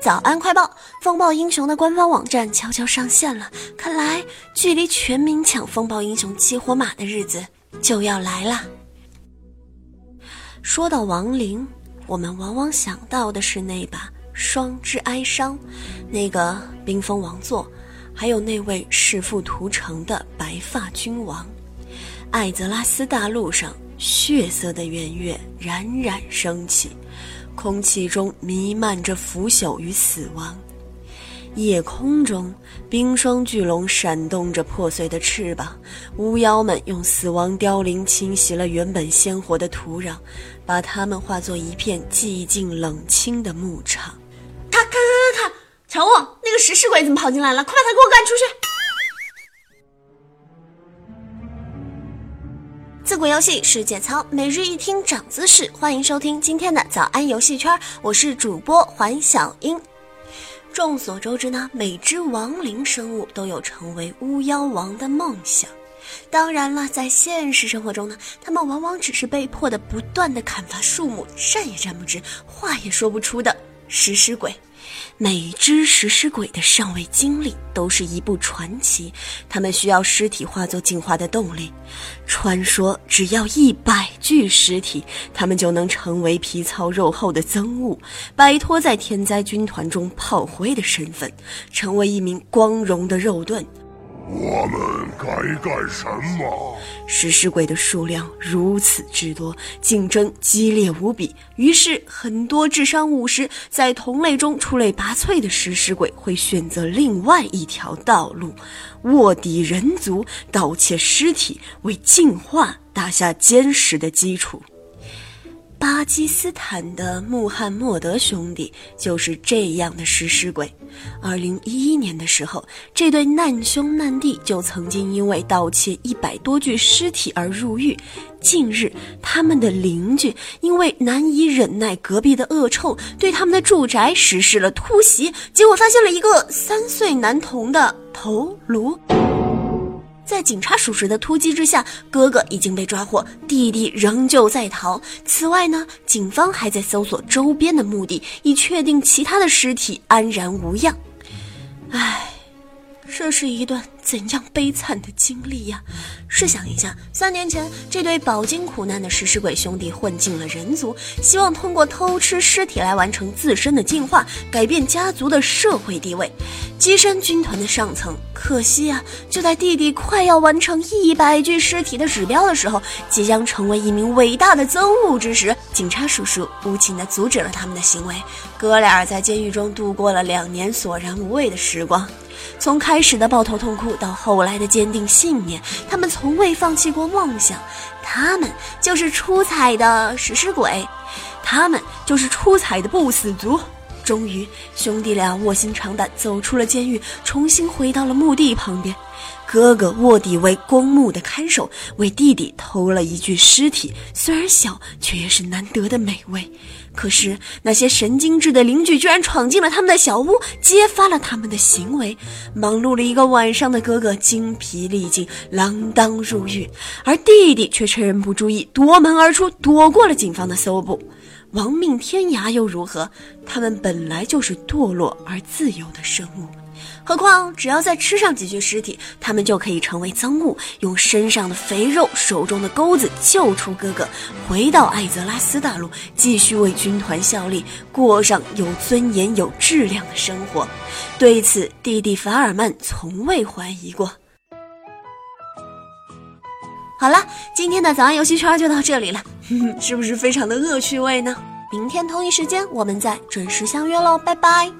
早安快报！风暴英雄的官方网站悄悄上线了，看来距离全民抢风暴英雄激活码的日子就要来了。说到亡灵，我们往往想到的是那把双之哀伤，那个冰封王座，还有那位弑父屠城的白发君王。艾泽拉斯大陆上，血色的圆月冉冉升起，空气中弥漫着腐朽与死亡。夜空中，冰霜巨龙闪动着破碎的翅膀，巫妖们用死亡凋零侵袭了原本鲜活的土壤，把它们化作一片寂静冷清的牧场。看，看，看，看，看，瞧我那个食尸鬼怎么跑进来了？快把他给我赶出去！自古游戏世界操，每日一听长姿势，欢迎收听今天的早安游戏圈，我是主播环小英。众所周知呢，每只亡灵生物都有成为巫妖王的梦想。当然了，在现实生活中呢，他们往往只是被迫的不断的砍伐树木，站也站不直，话也说不出的食尸鬼。每只食尸鬼的上位经历都是一部传奇，他们需要尸体化作进化的动力。传说只要一百具尸体，他们就能成为皮糙肉厚的憎恶，摆脱在天灾军团中炮灰的身份，成为一名光荣的肉盾。我们该干什么？食尸鬼的数量如此之多，竞争激烈无比。于是，很多智商五十、在同类中出类拔萃的食尸鬼会选择另外一条道路：卧底人族，盗窃尸体，为进化打下坚实的基础。巴基斯坦的穆罕默德兄弟就是这样的食尸鬼。二零一一年的时候，这对难兄难弟就曾经因为盗窃一百多具尸体而入狱。近日，他们的邻居因为难以忍耐隔壁的恶臭，对他们的住宅实施了突袭，结果发现了一个三岁男童的头颅。在警察属实的突击之下，哥哥已经被抓获，弟弟仍旧在逃。此外呢，警方还在搜索周边的墓地，以确定其他的尸体安然无恙。唉。这是一段怎样悲惨的经历呀！试想一下，三年前这对饱经苦难的食尸鬼兄弟混进了人族，希望通过偷吃尸体来完成自身的进化，改变家族的社会地位，跻身军团的上层。可惜啊，就在弟弟快要完成一百具尸体的指标的时候，即将成为一名伟大的憎恶之时，警察叔叔无情地阻止了他们的行为。哥俩在监狱中度过了两年索然无味的时光。从开始的抱头痛哭到后来的坚定信念，他们从未放弃过梦想。他们就是出彩的食尸鬼，他们就是出彩的不死族。终于，兄弟俩卧薪尝胆走出了监狱，重新回到了墓地旁边。哥哥卧底为公墓的看守，为弟弟偷了一具尸体，虽然小，却也是难得的美味。可是那些神经质的邻居居然闯进了他们的小屋，揭发了他们的行为。忙碌了一个晚上的哥哥精疲力尽，锒铛入狱，而弟弟却趁人不注意夺门而出，躲过了警方的搜捕。亡命天涯又如何？他们本来就是堕落而自由的生物。何况，只要再吃上几具尸体，他们就可以成为赃物，用身上的肥肉、手中的钩子救出哥哥，回到艾泽拉斯大陆，继续为军团效力，过上有尊严、有质量的生活。对此，弟弟法尔曼从未怀疑过。好了，今天的早安游戏圈就到这里了，是不是非常的恶趣味呢？明天同一时间，我们再准时相约喽，拜拜。